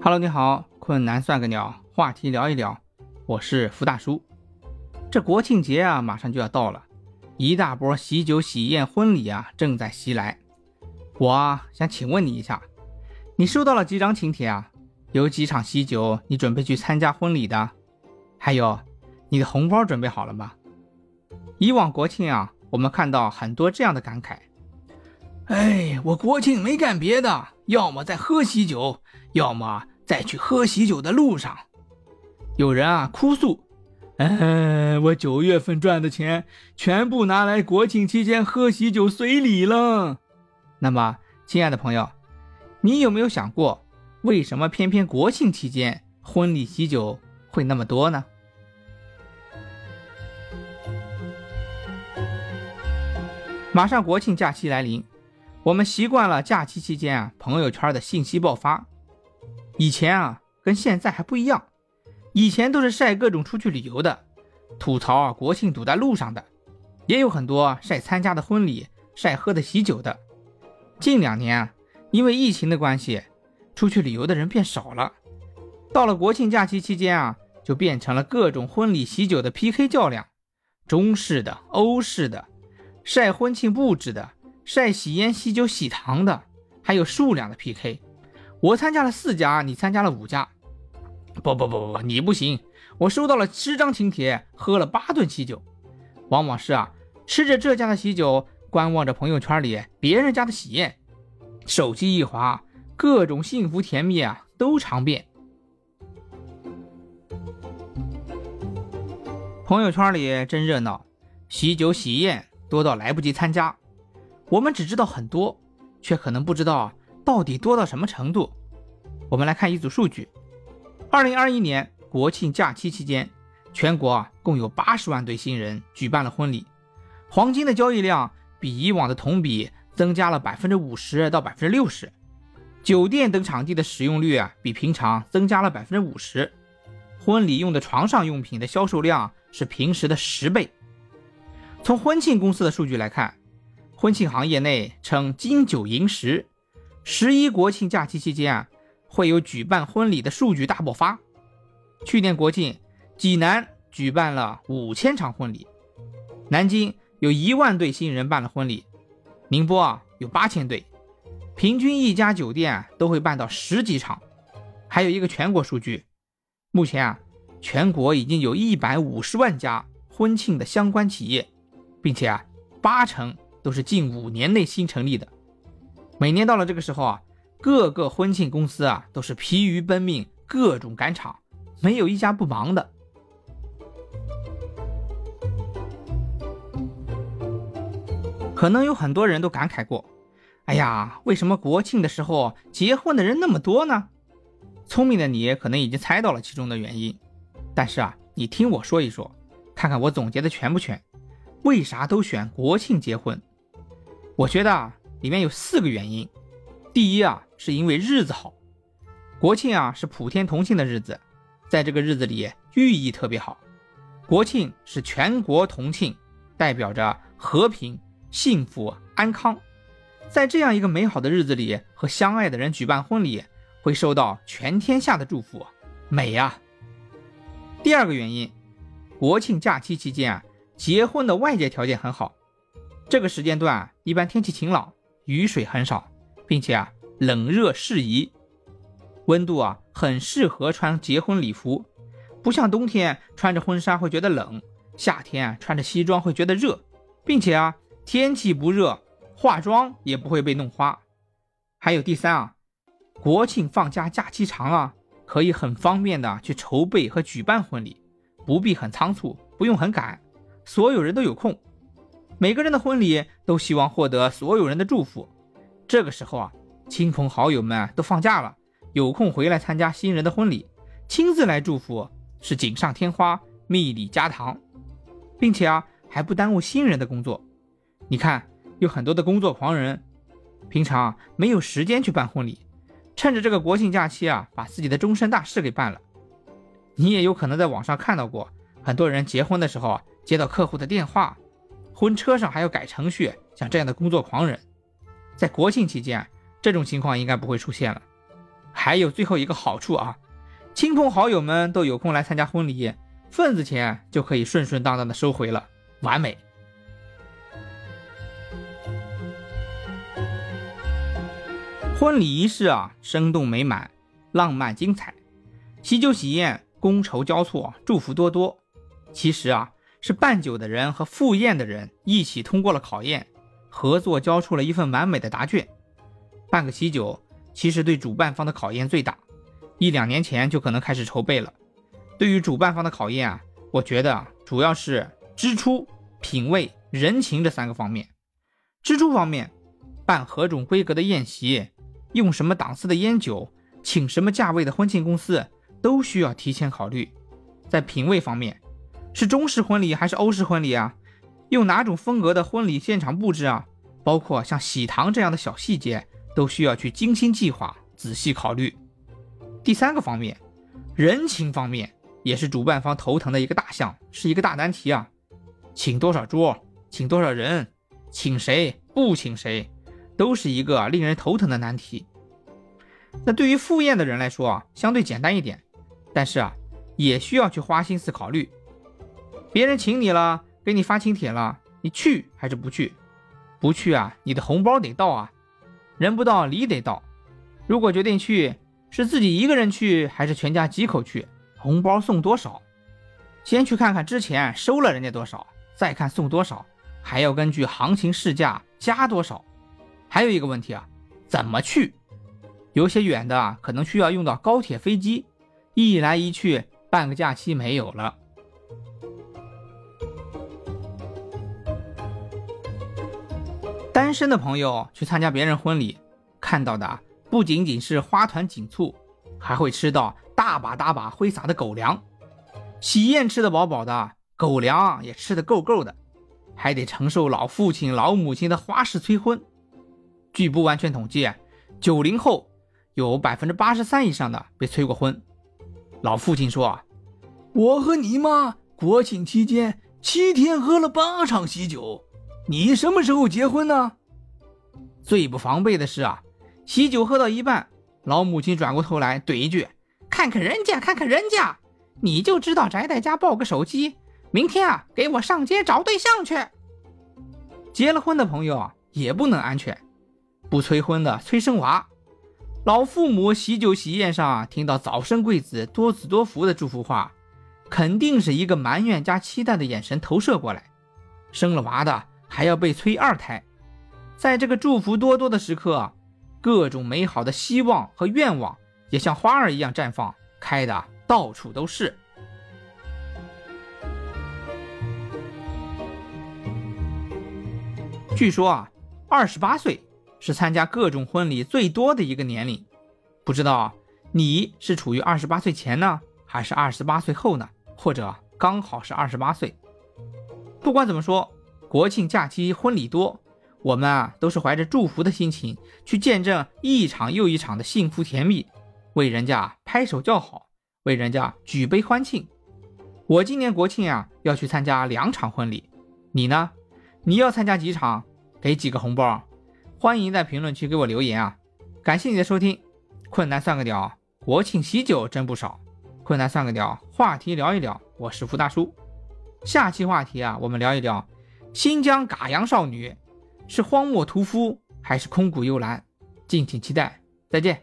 Hello，你好，困难算个鸟，话题聊一聊，我是福大叔。这国庆节啊，马上就要到了，一大波喜酒、喜宴、婚礼啊，正在袭来。我，想请问你一下，你收到了几张请帖啊？有几场喜酒你准备去参加婚礼的？还有，你的红包准备好了吗？以往国庆啊，我们看到很多这样的感慨。哎，我国庆没干别的，要么在喝喜酒，要么在去喝喜酒的路上。有人啊哭诉：“嗯，我九月份赚的钱全部拿来国庆期间喝喜酒随礼了。”那么，亲爱的朋友，你有没有想过，为什么偏偏国庆期间婚礼喜酒会那么多呢？马上国庆假期来临。我们习惯了假期期间啊，朋友圈的信息爆发。以前啊，跟现在还不一样。以前都是晒各种出去旅游的，吐槽啊国庆堵在路上的，也有很多晒参加的婚礼、晒喝的喜酒的。近两年啊，因为疫情的关系，出去旅游的人变少了。到了国庆假期期间啊，就变成了各种婚礼喜酒的 PK 较量，中式的、欧式的，晒婚庆布置的。晒喜烟、喜酒、喜糖的，还有数量的 PK。我参加了四家，你参加了五家。不不不不不，你不行。我收到了十张请帖，喝了八顿喜酒。往往是啊，吃着这家的喜酒，观望着朋友圈里别人家的喜宴，手机一滑，各种幸福甜蜜啊都尝遍。朋友圈里真热闹，喜酒喜宴多到来不及参加。我们只知道很多，却可能不知道到底多到什么程度。我们来看一组数据：二零二一年国庆假期期间，全国共有八十万对新人举办了婚礼，黄金的交易量比以往的同比增加了百分之五十到百分之六十，酒店等场地的使用率啊比平常增加了百分之五十，婚礼用的床上用品的销售量是平时的十倍。从婚庆公司的数据来看。婚庆行业内称金九银十，十一国庆假期期间啊，会有举办婚礼的数据大爆发。去年国庆，济南举办了五千场婚礼，南京有一万对新人办了婚礼，宁波啊有八千对，平均一家酒店都会办到十几场。还有一个全国数据，目前啊，全国已经有一百五十万家婚庆的相关企业，并且啊，八成。都是近五年内新成立的。每年到了这个时候啊，各个婚庆公司啊都是疲于奔命，各种赶场，没有一家不忙的。可能有很多人都感慨过：“哎呀，为什么国庆的时候结婚的人那么多呢？”聪明的你可能已经猜到了其中的原因，但是啊，你听我说一说，看看我总结的全不全？为啥都选国庆结婚？我觉得啊，里面有四个原因。第一啊，是因为日子好。国庆啊是普天同庆的日子，在这个日子里寓意特别好。国庆是全国同庆，代表着和平、幸福、安康。在这样一个美好的日子里，和相爱的人举办婚礼，会受到全天下的祝福，美呀。第二个原因，国庆假期期间啊，结婚的外界条件很好。这个时间段啊一般天气晴朗，雨水很少，并且啊冷热适宜，温度啊很适合穿结婚礼服，不像冬天穿着婚纱会觉得冷，夏天啊穿着西装会觉得热，并且啊天气不热，化妆也不会被弄花。还有第三啊，国庆放假假期长啊，可以很方便的去筹备和举办婚礼，不必很仓促，不用很赶，所有人都有空。每个人的婚礼都希望获得所有人的祝福，这个时候啊，亲朋好友们都放假了，有空回来参加新人的婚礼，亲自来祝福是锦上添花、蜜里加糖，并且啊还不耽误新人的工作。你看，有很多的工作狂人，平常没有时间去办婚礼，趁着这个国庆假期啊，把自己的终身大事给办了。你也有可能在网上看到过，很多人结婚的时候啊，接到客户的电话。婚车上还要改程序，像这样的工作狂人，在国庆期间，这种情况应该不会出现了。还有最后一个好处啊，亲朋好友们都有空来参加婚礼，份子钱就可以顺顺当当的收回了，完美。婚礼仪式啊，生动美满，浪漫精彩，喜酒喜宴，觥筹交错，祝福多多。其实啊，是办酒的人和赴宴的人一起通过了考验，合作交出了一份完美的答卷。办个喜酒，其实对主办方的考验最大，一两年前就可能开始筹备了。对于主办方的考验啊，我觉得主要是支出、品味、人情这三个方面。支出方面，办何种规格的宴席。用什么档次的烟酒，请什么价位的婚庆公司，都需要提前考虑。在品味方面，是中式婚礼还是欧式婚礼啊？用哪种风格的婚礼现场布置啊？包括像喜糖这样的小细节，都需要去精心计划、仔细考虑。第三个方面，人情方面也是主办方头疼的一个大项，是一个大难题啊！请多少桌？请多少人？请谁？不请谁？都是一个令人头疼的难题。那对于赴宴的人来说啊，相对简单一点，但是啊，也需要去花心思考虑。别人请你了，给你发请帖了，你去还是不去？不去啊，你的红包得到啊，人不到礼得到。如果决定去，是自己一个人去还是全家几口去？红包送多少？先去看看之前收了人家多少，再看送多少，还要根据行情市价加多少。还有一个问题啊，怎么去？有些远的啊，可能需要用到高铁、飞机，一来一去半个假期没有了。单身的朋友去参加别人婚礼，看到的不仅仅是花团锦簇，还会吃到大把大把挥洒的狗粮。喜宴吃得饱饱的，狗粮也吃得够够的，还得承受老父亲、老母亲的花式催婚。据不完全统计，九零后有百分之八十三以上的被催过婚。老父亲说：“我和你妈国庆期间七天喝了八场喜酒，你什么时候结婚呢？”最不防备的是啊，喜酒喝到一半，老母亲转过头来怼一句：“看看人家，看看人家，你就知道宅在家抱个手机，明天啊给我上街找对象去。”结了婚的朋友啊也不能安全。不催婚的催生娃，老父母喜酒喜宴上听到早生贵子、多子多福的祝福话，肯定是一个埋怨加期待的眼神投射过来。生了娃的还要被催二胎，在这个祝福多多的时刻，各种美好的希望和愿望也像花儿一样绽放，开的到处都是。据说啊，二十八岁。是参加各种婚礼最多的一个年龄，不知道你是处于二十八岁前呢，还是二十八岁后呢？或者刚好是二十八岁？不管怎么说，国庆假期婚礼多，我们啊都是怀着祝福的心情去见证一场又一场的幸福甜蜜，为人家拍手叫好，为人家举杯欢庆。我今年国庆啊要去参加两场婚礼，你呢？你要参加几场？给几个红包？欢迎在评论区给我留言啊！感谢你的收听，困难算个屌，国庆喜酒真不少。困难算个屌，话题聊一聊，我是福大叔。下期话题啊，我们聊一聊新疆嘎羊少女是荒漠屠夫还是空谷幽兰？敬请期待，再见。